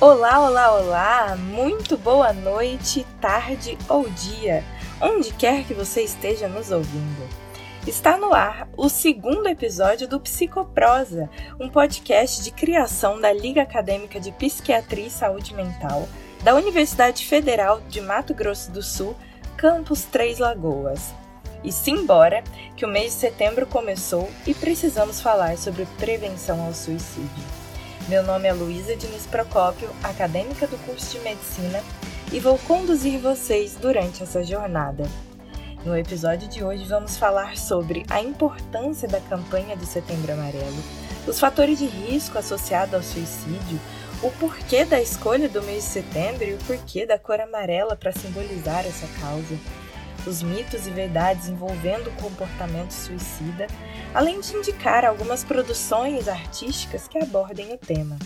Olá, olá, olá! Muito boa noite, tarde ou dia, onde quer que você esteja nos ouvindo. Está no ar o segundo episódio do Psicoprosa, um podcast de criação da Liga Acadêmica de Psiquiatria e Saúde Mental da Universidade Federal de Mato Grosso do Sul, campus Três Lagoas. E simbora, que o mês de setembro começou e precisamos falar sobre prevenção ao suicídio. Meu nome é Luísa Diniz Procópio, acadêmica do curso de Medicina, e vou conduzir vocês durante essa jornada. No episódio de hoje vamos falar sobre a importância da campanha do Setembro Amarelo, os fatores de risco associados ao suicídio, o porquê da escolha do mês de setembro e o porquê da cor amarela para simbolizar essa causa os mitos e verdades envolvendo o comportamento suicida, além de indicar algumas produções artísticas que abordem o tema.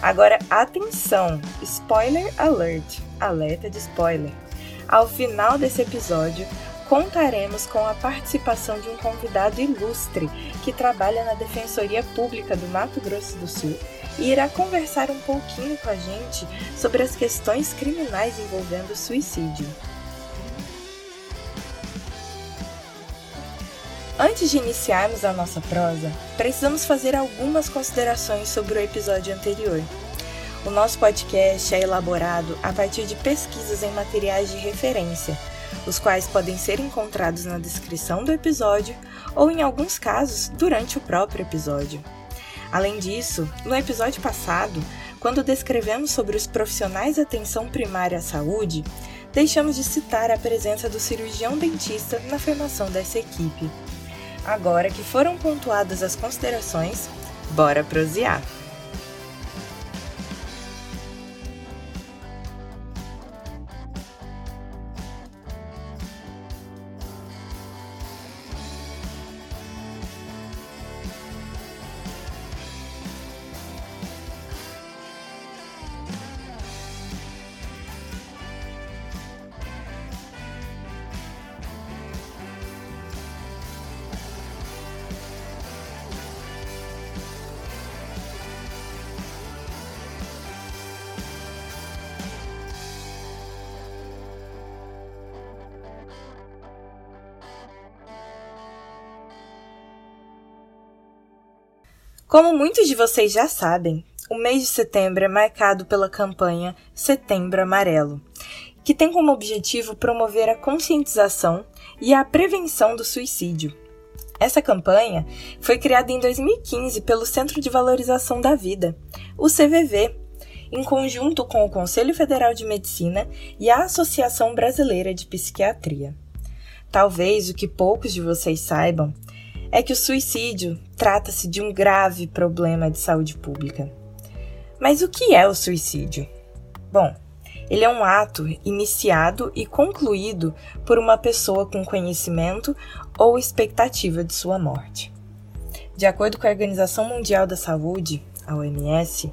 Agora, atenção! Spoiler alert! Alerta de spoiler! Ao final desse episódio, contaremos com a participação de um convidado ilustre que trabalha na Defensoria Pública do Mato Grosso do Sul e irá conversar um pouquinho com a gente sobre as questões criminais envolvendo o suicídio. Antes de iniciarmos a nossa prosa, precisamos fazer algumas considerações sobre o episódio anterior. O nosso podcast é elaborado a partir de pesquisas em materiais de referência, os quais podem ser encontrados na descrição do episódio ou, em alguns casos, durante o próprio episódio. Além disso, no episódio passado, quando descrevemos sobre os profissionais de atenção primária à saúde, deixamos de citar a presença do cirurgião dentista na formação dessa equipe. Agora que foram pontuadas as considerações, bora prosear! Como muitos de vocês já sabem, o mês de setembro é marcado pela campanha Setembro Amarelo, que tem como objetivo promover a conscientização e a prevenção do suicídio. Essa campanha foi criada em 2015 pelo Centro de Valorização da Vida, o CVV, em conjunto com o Conselho Federal de Medicina e a Associação Brasileira de Psiquiatria. Talvez o que poucos de vocês saibam é que o suicídio trata-se de um grave problema de saúde pública. Mas o que é o suicídio? Bom, ele é um ato iniciado e concluído por uma pessoa com conhecimento ou expectativa de sua morte. De acordo com a Organização Mundial da Saúde, a OMS,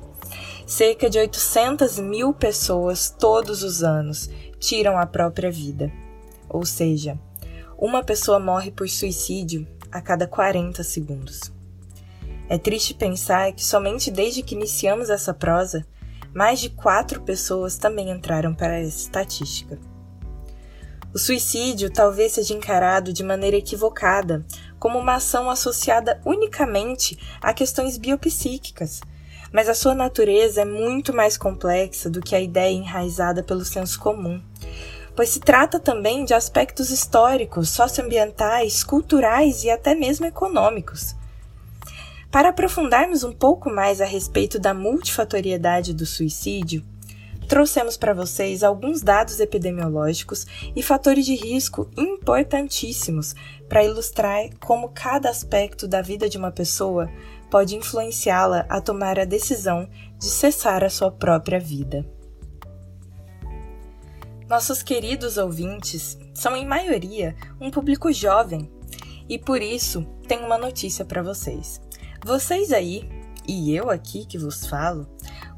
cerca de 800 mil pessoas todos os anos tiram a própria vida. Ou seja, uma pessoa morre por suicídio a cada 40 segundos. É triste pensar que somente desde que iniciamos essa prosa, mais de quatro pessoas também entraram para essa estatística. O suicídio talvez seja encarado de maneira equivocada como uma ação associada unicamente a questões biopsíquicas, mas a sua natureza é muito mais complexa do que a ideia enraizada pelo senso comum pois se trata também de aspectos históricos, socioambientais, culturais e até mesmo econômicos. Para aprofundarmos um pouco mais a respeito da multifatoriedade do suicídio, trouxemos para vocês alguns dados epidemiológicos e fatores de risco importantíssimos para ilustrar como cada aspecto da vida de uma pessoa pode influenciá-la a tomar a decisão de cessar a sua própria vida. Nossos queridos ouvintes são, em maioria, um público jovem e por isso tenho uma notícia para vocês. Vocês aí, e eu aqui que vos falo,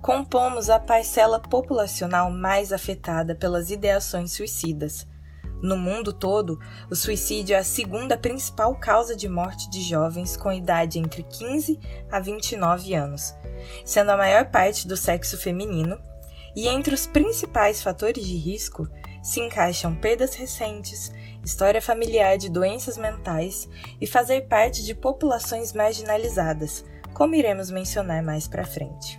compomos a parcela populacional mais afetada pelas ideações suicidas. No mundo todo, o suicídio é a segunda principal causa de morte de jovens com idade entre 15 a 29 anos, sendo a maior parte do sexo feminino E entre os principais fatores de risco se encaixam perdas recentes, história familiar de doenças mentais e fazer parte de populações marginalizadas, como iremos mencionar mais para frente.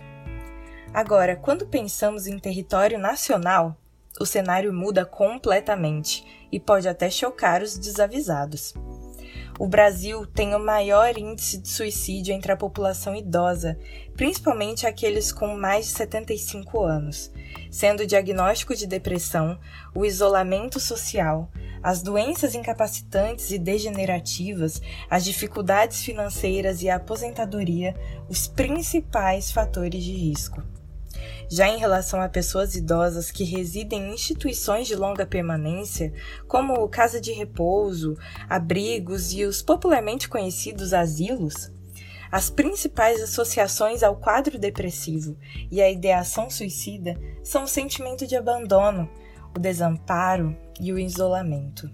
Agora, quando pensamos em território nacional, o cenário muda completamente e pode até chocar os desavisados. O Brasil tem o maior índice de suicídio entre a população idosa, principalmente aqueles com mais de 75 anos, sendo o diagnóstico de depressão, o isolamento social, as doenças incapacitantes e degenerativas, as dificuldades financeiras e a aposentadoria os principais fatores de risco. Já em relação a pessoas idosas que residem em instituições de longa permanência, como casa de repouso, abrigos e os popularmente conhecidos asilos, as principais associações ao quadro depressivo e à ideação suicida são o sentimento de abandono, o desamparo e o isolamento.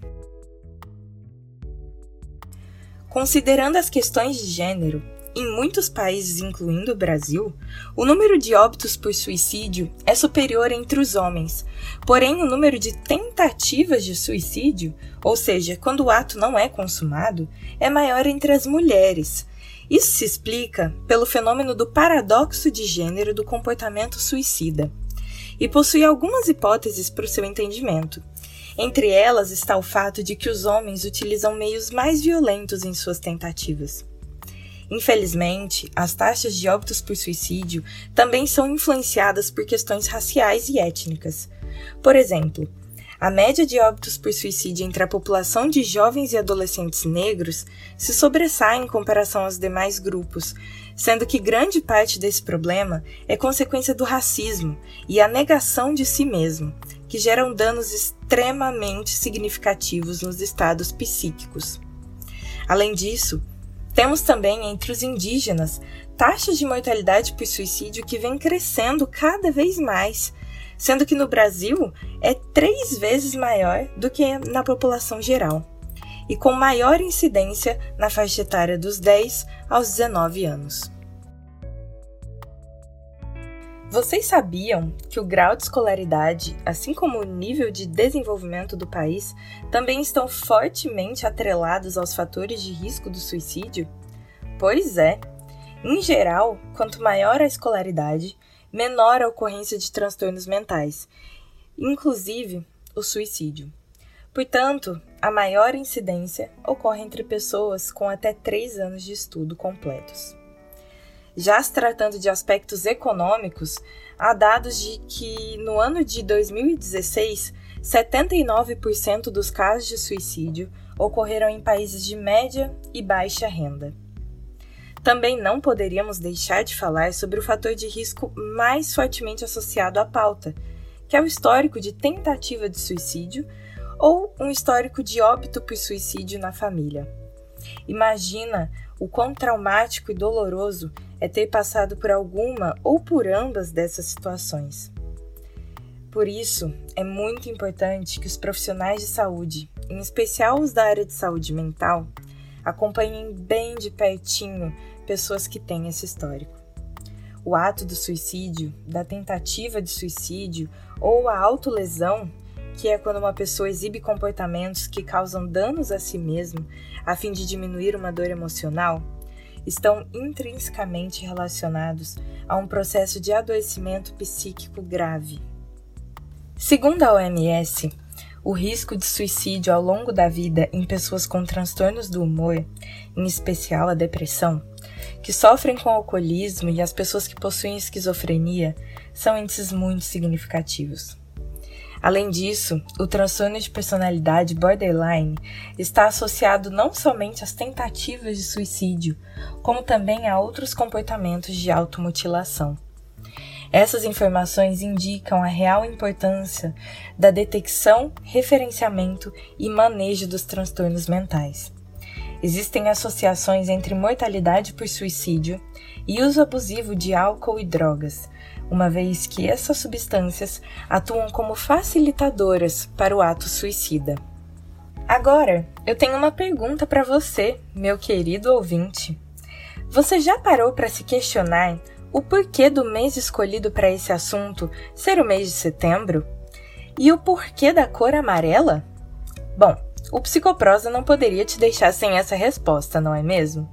Considerando as questões de gênero, em muitos países, incluindo o Brasil, o número de óbitos por suicídio é superior entre os homens, porém o número de tentativas de suicídio, ou seja, quando o ato não é consumado, é maior entre as mulheres. Isso se explica pelo fenômeno do paradoxo de gênero do comportamento suicida e possui algumas hipóteses para o seu entendimento. Entre elas está o fato de que os homens utilizam meios mais violentos em suas tentativas. Infelizmente, as taxas de óbitos por suicídio também são influenciadas por questões raciais e étnicas. Por exemplo, a média de óbitos por suicídio entre a população de jovens e adolescentes negros se sobressai em comparação aos demais grupos, sendo que grande parte desse problema é consequência do racismo e a negação de si mesmo, que geram danos extremamente significativos nos estados psíquicos. Além disso, temos também entre os indígenas taxas de mortalidade por suicídio que vem crescendo cada vez mais, sendo que no Brasil é três vezes maior do que na população geral, e com maior incidência na faixa etária dos 10 aos 19 anos. Vocês sabiam que o grau de escolaridade, assim como o nível de desenvolvimento do país, também estão fortemente atrelados aos fatores de risco do suicídio? Pois é. Em geral, quanto maior a escolaridade, menor a ocorrência de transtornos mentais, inclusive o suicídio. Portanto, a maior incidência ocorre entre pessoas com até 3 anos de estudo completos. Já se tratando de aspectos econômicos, há dados de que no ano de 2016, 79% dos casos de suicídio ocorreram em países de média e baixa renda. Também não poderíamos deixar de falar sobre o fator de risco mais fortemente associado à pauta, que é o histórico de tentativa de suicídio ou um histórico de óbito por suicídio na família. Imagina o quão traumático e doloroso é ter passado por alguma ou por ambas dessas situações. Por isso, é muito importante que os profissionais de saúde, em especial os da área de saúde mental, acompanhem bem de pertinho pessoas que têm esse histórico. O ato do suicídio, da tentativa de suicídio ou a autolesão, que é quando uma pessoa exibe comportamentos que causam danos a si mesmo a fim de diminuir uma dor emocional, estão intrinsecamente relacionados a um processo de adoecimento psíquico grave. Segundo a OMS, o risco de suicídio ao longo da vida em pessoas com transtornos do humor, em especial a depressão, que sofrem com alcoolismo e as pessoas que possuem esquizofrenia, são índices muito significativos. Além disso, o transtorno de personalidade borderline está associado não somente às tentativas de suicídio, como também a outros comportamentos de automutilação. Essas informações indicam a real importância da detecção, referenciamento e manejo dos transtornos mentais. Existem associações entre mortalidade por suicídio e uso abusivo de álcool e drogas, uma vez que essas substâncias atuam como facilitadoras para o ato suicida. Agora, eu tenho uma pergunta para você, meu querido ouvinte. Você já parou para se questionar o porquê do mês escolhido para esse assunto ser o mês de setembro? E o porquê da cor amarela? Bom, o Psicoprosa não poderia te deixar sem essa resposta, não é mesmo?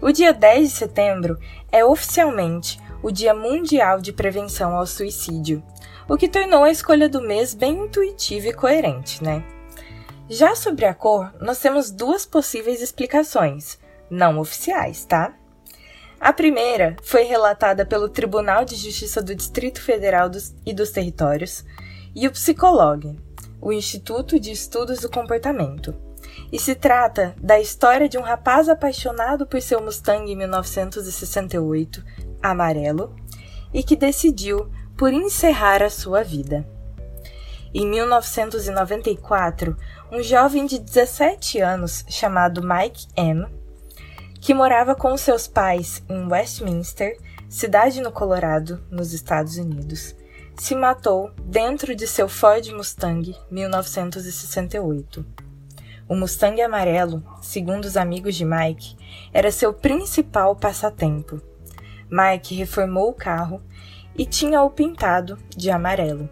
O dia 10 de setembro é oficialmente o Dia Mundial de Prevenção ao Suicídio, o que tornou a escolha do mês bem intuitiva e coerente, né? Já sobre a cor, nós temos duas possíveis explicações, não oficiais, tá? A primeira foi relatada pelo Tribunal de Justiça do Distrito Federal dos, e dos Territórios e o Psicologue, o Instituto de Estudos do Comportamento. E se trata da história de um rapaz apaixonado por seu Mustang em 1968, amarelo, e que decidiu por encerrar a sua vida. Em 1994, um jovem de 17 anos chamado Mike M que morava com seus pais em Westminster, cidade no Colorado, nos Estados Unidos, se matou dentro de seu Ford Mustang 1968. O Mustang amarelo, segundo os amigos de Mike, era seu principal passatempo. Mike reformou o carro e tinha-o pintado de amarelo.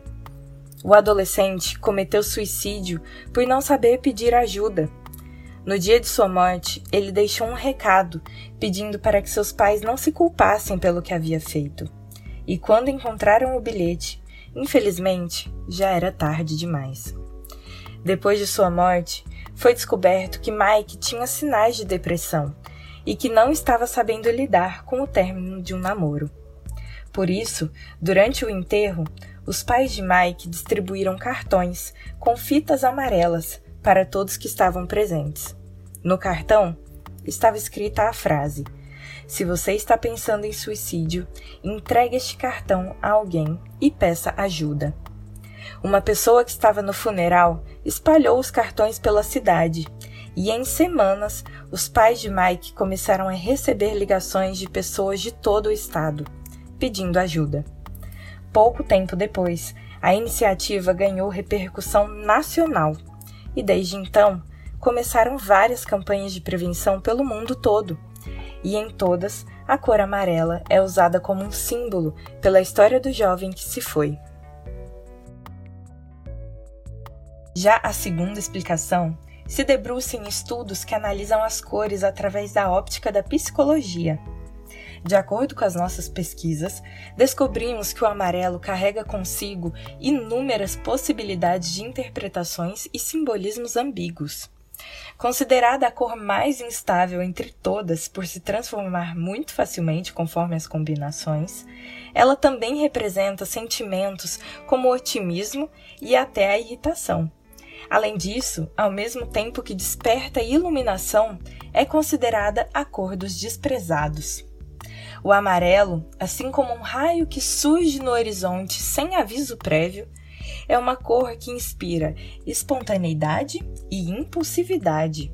O adolescente cometeu suicídio por não saber pedir ajuda no dia de sua morte, ele deixou um recado pedindo para que seus pais não se culpassem pelo que havia feito. E quando encontraram o bilhete, infelizmente, já era tarde demais. Depois de sua morte, foi descoberto que Mike tinha sinais de depressão e que não estava sabendo lidar com o término de um namoro. Por isso, durante o enterro, os pais de Mike distribuíram cartões com fitas amarelas para todos que estavam presentes. No cartão estava escrita a frase: Se você está pensando em suicídio, entregue este cartão a alguém e peça ajuda. Uma pessoa que estava no funeral espalhou os cartões pela cidade e em semanas os pais de Mike começaram a receber ligações de pessoas de todo o estado pedindo ajuda. Pouco tempo depois, a iniciativa ganhou repercussão nacional e desde então começaram várias campanhas de prevenção pelo mundo todo. E em todas, a cor amarela é usada como um símbolo pela história do jovem que se foi. Já a segunda explicação se debruça em estudos que analisam as cores através da óptica da psicologia. De acordo com as nossas pesquisas, descobrimos que o amarelo carrega consigo inúmeras possibilidades de interpretações e simbolismos ambíguos. Considerada a cor mais instável entre todas por se transformar muito facilmente conforme as combinações, ela também representa sentimentos como otimismo e até a irritação. Além disso, ao mesmo tempo que desperta iluminação, é considerada a cor dos desprezados. O amarelo, assim como um raio que surge no horizonte sem aviso prévio, é uma cor que inspira espontaneidade e impulsividade.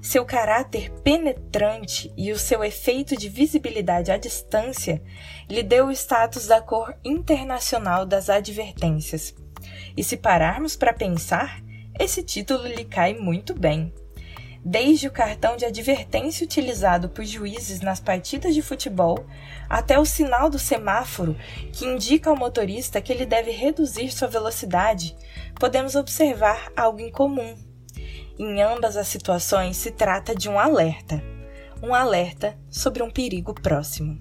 Seu caráter penetrante e o seu efeito de visibilidade à distância lhe deu o status da cor internacional das advertências. E se pararmos para pensar, esse título lhe cai muito bem desde o cartão de advertência utilizado por juízes nas partidas de futebol, até o sinal do semáforo que indica ao motorista que ele deve reduzir sua velocidade, podemos observar algo em comum. Em ambas as situações se trata de um alerta, um alerta sobre um perigo próximo.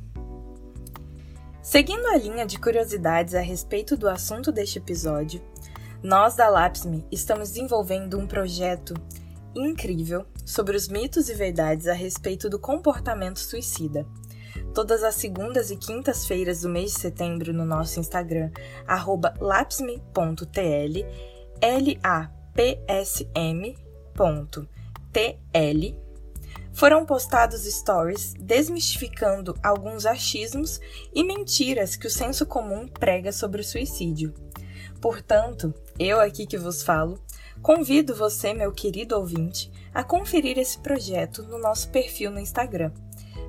Seguindo a linha de curiosidades a respeito do assunto deste episódio, nós da LAPSME estamos desenvolvendo um projeto incrível sobre os mitos e verdades a respeito do comportamento suicida. Todas as segundas e quintas-feiras do mês de setembro no nosso Instagram, lapsme.tl, L-A-P-S-M.tl, foram postados stories desmistificando alguns achismos e mentiras que o senso comum prega sobre o suicídio. Portanto, eu aqui que vos falo, Convido você, meu querido ouvinte, a conferir esse projeto no nosso perfil no Instagram.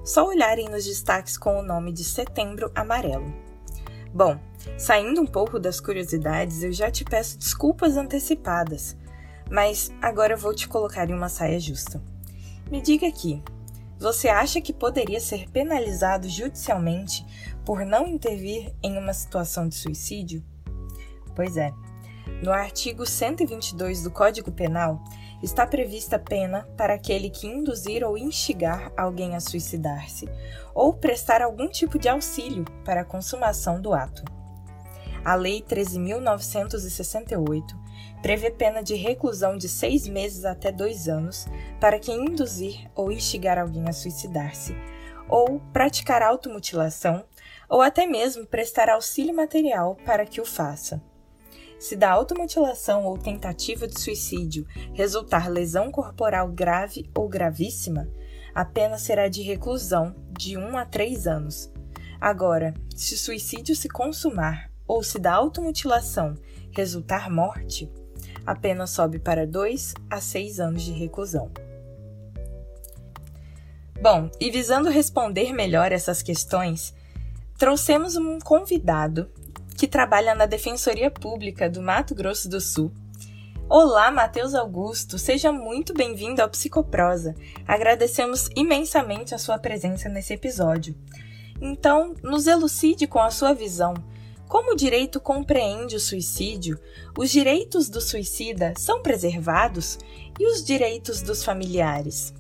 Só olharem nos destaques com o nome de Setembro Amarelo. Bom, saindo um pouco das curiosidades, eu já te peço desculpas antecipadas, mas agora eu vou te colocar em uma saia justa. Me diga aqui, você acha que poderia ser penalizado judicialmente por não intervir em uma situação de suicídio? Pois é. No artigo 122 do Código Penal, está prevista pena para aquele que induzir ou instigar alguém a suicidar-se ou prestar algum tipo de auxílio para a consumação do ato. A Lei 13.968 prevê pena de reclusão de seis meses até dois anos para quem induzir ou instigar alguém a suicidar-se, ou praticar automutilação, ou até mesmo prestar auxílio material para que o faça. Se da automutilação ou tentativa de suicídio resultar lesão corporal grave ou gravíssima, a pena será de reclusão de 1 a 3 anos. Agora, se o suicídio se consumar ou se da automutilação resultar morte, a pena sobe para 2 a 6 anos de reclusão. Bom, e visando responder melhor essas questões, trouxemos um convidado que trabalha na Defensoria Pública do Mato Grosso do Sul. Olá, Matheus Augusto, seja muito bem-vindo ao Psicoprosa. Agradecemos imensamente a sua presença nesse episódio. Então, nos elucide com a sua visão. Como o direito compreende o suicídio, os direitos do suicida são preservados e os direitos dos familiares?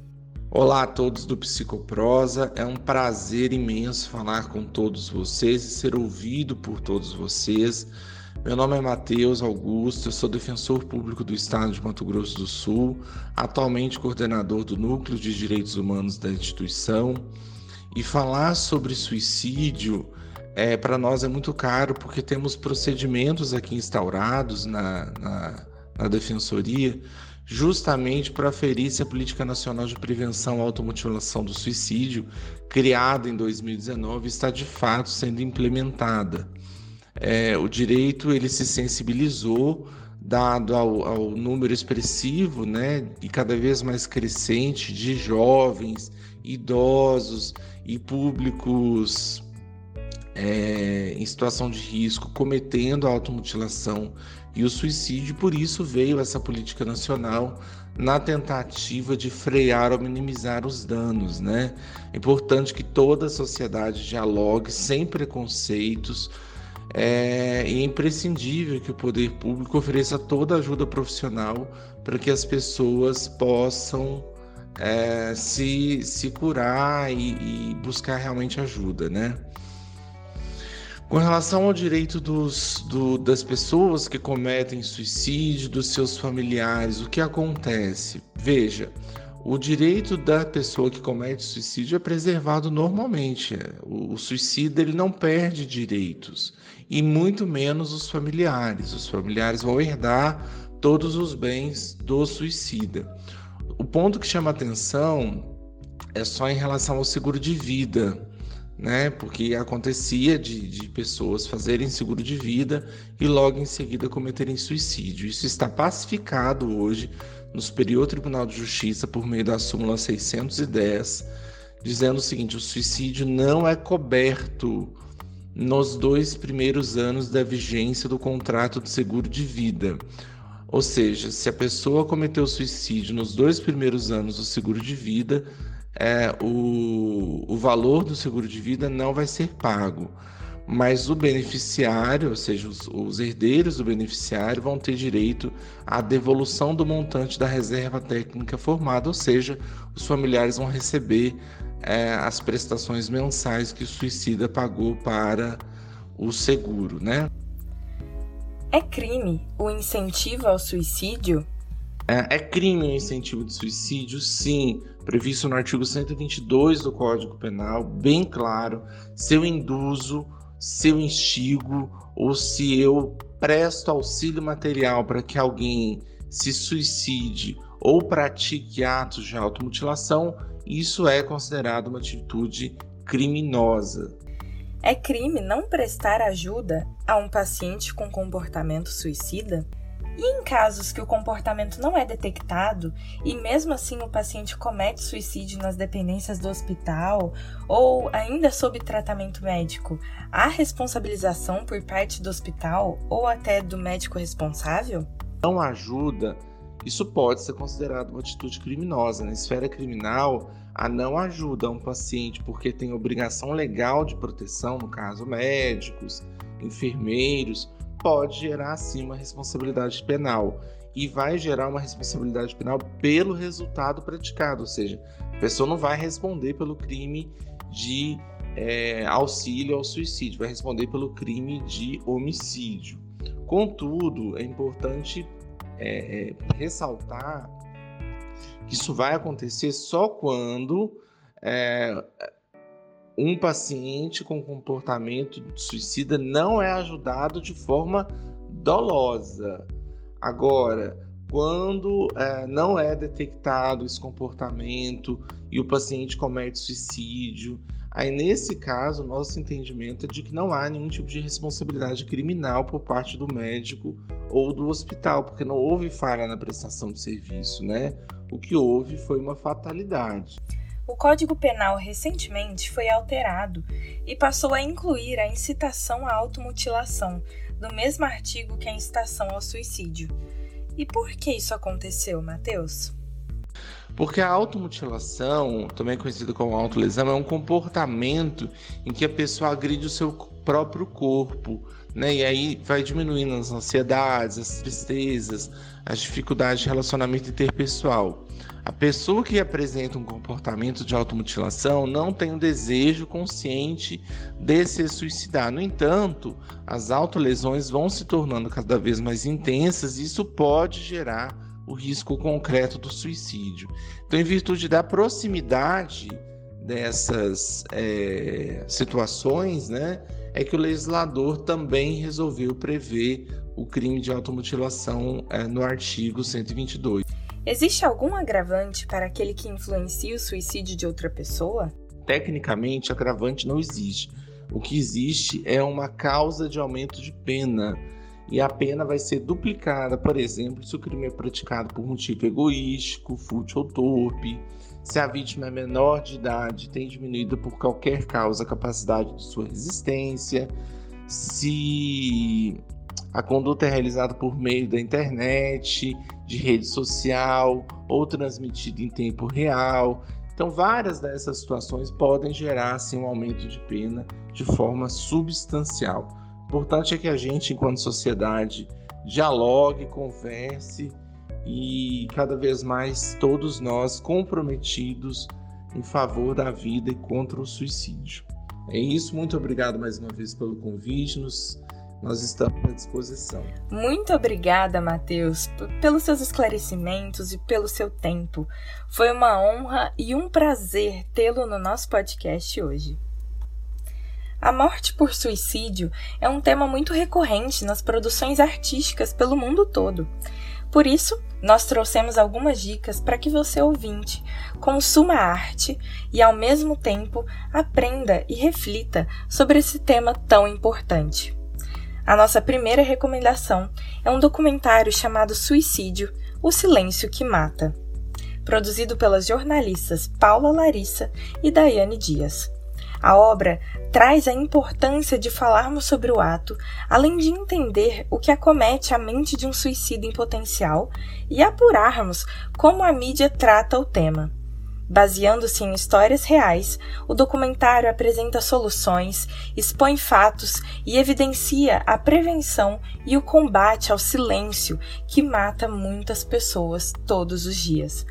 Olá a todos do Psicoprosa, é um prazer imenso falar com todos vocês e ser ouvido por todos vocês. Meu nome é Matheus Augusto, eu sou defensor público do Estado de Mato Grosso do Sul, atualmente coordenador do Núcleo de Direitos Humanos da instituição. E falar sobre suicídio é, para nós é muito caro porque temos procedimentos aqui instaurados na, na, na defensoria justamente para aferir se a Política Nacional de Prevenção à Automutilação do Suicídio, criada em 2019, está de fato sendo implementada. É, o direito ele se sensibilizou dado ao, ao, número expressivo né, e cada vez mais crescente de jovens, idosos e públicos é, em situação de risco cometendo a automutilação e o suicídio, por isso veio essa política nacional na tentativa de frear ou minimizar os danos, né? É importante que toda a sociedade dialogue sem preconceitos é, é imprescindível que o poder público ofereça toda a ajuda profissional para que as pessoas possam é, se, se curar e, e buscar realmente ajuda, né? Com relação ao direito dos, do, das pessoas que cometem suicídio, dos seus familiares, o que acontece? Veja, o direito da pessoa que comete suicídio é preservado normalmente. O, o suicida ele não perde direitos, e muito menos os familiares. Os familiares vão herdar todos os bens do suicida. O ponto que chama atenção é só em relação ao seguro de vida né? Porque acontecia de, de pessoas fazerem seguro de vida e logo em seguida cometerem suicídio. Isso está pacificado hoje no Superior Tribunal de Justiça por meio da súmula 610, dizendo o seguinte: o suicídio não é coberto nos dois primeiros anos da vigência do contrato de seguro de vida. Ou seja, se a pessoa cometeu suicídio nos dois primeiros anos do seguro de vida, é, o, o valor do seguro de vida não vai ser pago, mas o beneficiário, ou seja, os, os herdeiros do beneficiário, vão ter direito à devolução do montante da reserva técnica formada, ou seja, os familiares vão receber é, as prestações mensais que o suicida pagou para o seguro, né? É crime o incentivo ao suicídio? É, é crime o incentivo de suicídio, sim previsto no artigo 122 do Código Penal, bem claro, se eu induzo, se eu instigo ou se eu presto auxílio material para que alguém se suicide ou pratique atos de automutilação, isso é considerado uma atitude criminosa. É crime não prestar ajuda a um paciente com comportamento suicida? E em casos que o comportamento não é detectado e mesmo assim o paciente comete suicídio nas dependências do hospital ou ainda sob tratamento médico, há responsabilização por parte do hospital ou até do médico responsável? Não ajuda, isso pode ser considerado uma atitude criminosa. Na esfera criminal, a não ajuda a um paciente porque tem obrigação legal de proteção, no caso médicos, enfermeiros, pode gerar sim uma responsabilidade penal e vai gerar uma responsabilidade penal pelo resultado praticado, ou seja, a pessoa não vai responder pelo crime de é, auxílio ao suicídio, vai responder pelo crime de homicídio. Contudo, é importante é, é, ressaltar que isso vai acontecer só quando é, um paciente com comportamento suicida não é ajudado de forma dolosa. Agora, quando é, não é detectado esse comportamento e o paciente comete suicídio, aí nesse caso, nosso entendimento é de que não há nenhum tipo de responsabilidade criminal por parte do médico ou do hospital, porque não houve falha na prestação de serviço, né? O que houve foi uma fatalidade. O Código Penal recentemente foi alterado e passou a incluir a incitação à automutilação, no mesmo artigo que a incitação ao suicídio. E por que isso aconteceu, Matheus? Porque a automutilação, também conhecida como autolesão, é um comportamento em que a pessoa agride o seu próprio corpo, né? E aí vai diminuindo as ansiedades, as tristezas, as dificuldades de relacionamento interpessoal. A pessoa que apresenta um comportamento de automutilação não tem o um desejo consciente de se suicidar. No entanto, as autolesões vão se tornando cada vez mais intensas e isso pode gerar o risco concreto do suicídio. Então, em virtude da proximidade dessas é, situações, né, é que o legislador também resolveu prever o crime de automutilação é, no artigo 122. Existe algum agravante para aquele que influencia o suicídio de outra pessoa? Tecnicamente, agravante não existe. O que existe é uma causa de aumento de pena. E a pena vai ser duplicada, por exemplo, se o crime é praticado por motivo egoístico, fútil ou torpe, se a vítima é menor de idade, tem diminuído por qualquer causa a capacidade de sua resistência, se a conduta é realizada por meio da internet, de rede social ou transmitida em tempo real. Então, várias dessas situações podem gerar assim, um aumento de pena de forma substancial. O importante é que a gente, enquanto sociedade, dialogue, converse e cada vez mais todos nós comprometidos em favor da vida e contra o suicídio. É isso, muito obrigado mais uma vez pelo convite. Nos nós estamos à disposição. Muito obrigada, Matheus, pelos seus esclarecimentos e pelo seu tempo. Foi uma honra e um prazer tê-lo no nosso podcast hoje. A morte por suicídio é um tema muito recorrente nas produções artísticas pelo mundo todo. Por isso, nós trouxemos algumas dicas para que você, ouvinte, consuma arte e, ao mesmo tempo, aprenda e reflita sobre esse tema tão importante. A nossa primeira recomendação é um documentário chamado Suicídio O Silêncio que Mata, produzido pelas jornalistas Paula Larissa e Daiane Dias. A obra traz a importância de falarmos sobre o ato, além de entender o que acomete a mente de um suicídio em potencial e apurarmos como a mídia trata o tema. Baseando-se em histórias reais, o documentário apresenta soluções, expõe fatos e evidencia a prevenção e o combate ao silêncio que mata muitas pessoas todos os dias.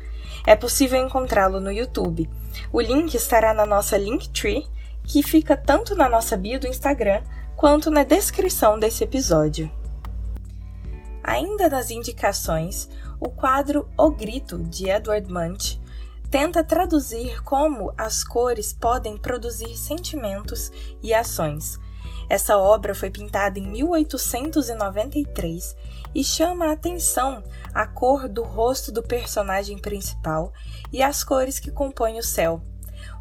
É possível encontrá-lo no YouTube. O link estará na nossa Linktree, que fica tanto na nossa bio do Instagram quanto na descrição desse episódio. Ainda nas indicações, o quadro O Grito, de Edward Munch, tenta traduzir como as cores podem produzir sentimentos e ações. Essa obra foi pintada em 1893 e chama a atenção a cor do rosto do personagem principal e as cores que compõem o céu.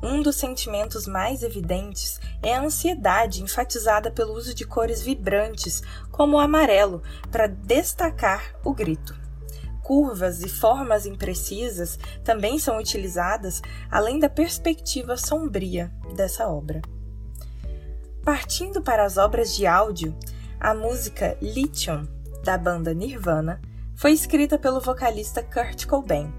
Um dos sentimentos mais evidentes é a ansiedade, enfatizada pelo uso de cores vibrantes, como o amarelo, para destacar o grito curvas e formas imprecisas também são utilizadas, além da perspectiva sombria dessa obra. Partindo para as obras de áudio, a música Lithium, da banda Nirvana, foi escrita pelo vocalista Kurt Cobain.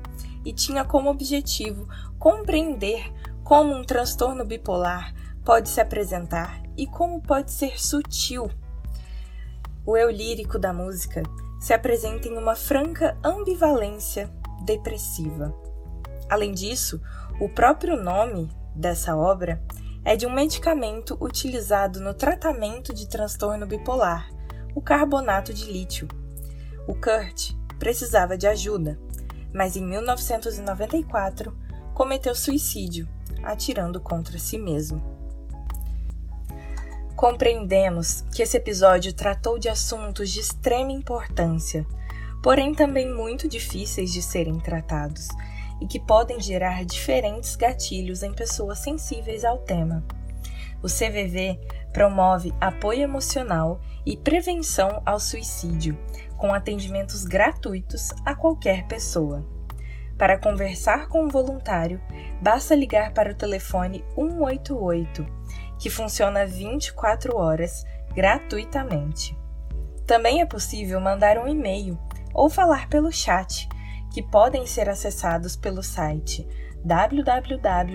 e tinha como objetivo compreender como um transtorno bipolar pode se apresentar e como pode ser sutil. O eu lírico da música se apresenta em uma franca ambivalência depressiva. Além disso, o próprio nome dessa obra é de um medicamento utilizado no tratamento de transtorno bipolar, o carbonato de lítio. O Kurt precisava de ajuda, mas em 1994 cometeu suicídio, atirando contra si mesmo. Compreendemos que esse episódio tratou de assuntos de extrema importância, porém também muito difíceis de serem tratados e que podem gerar diferentes gatilhos em pessoas sensíveis ao tema. O CVV promove apoio emocional e prevenção ao suicídio, com atendimentos gratuitos a qualquer pessoa. Para conversar com um voluntário, basta ligar para o telefone 188, que funciona 24 horas gratuitamente. Também é possível mandar um e-mail ou falar pelo chat que podem ser acessados pelo site www.cvv.org.br.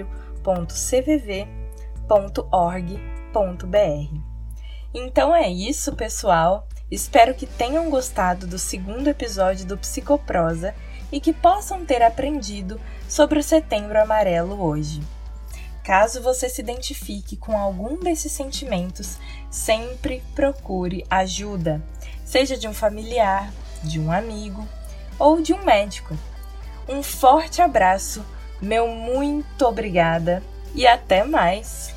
Então é isso, pessoal. Espero que tenham gostado do segundo episódio do Psicoprosa e que possam ter aprendido sobre o Setembro Amarelo hoje. Caso você se identifique com algum desses sentimentos, sempre procure ajuda, seja de um familiar, de um amigo ou de um médico. Um forte abraço, meu muito obrigada e até mais!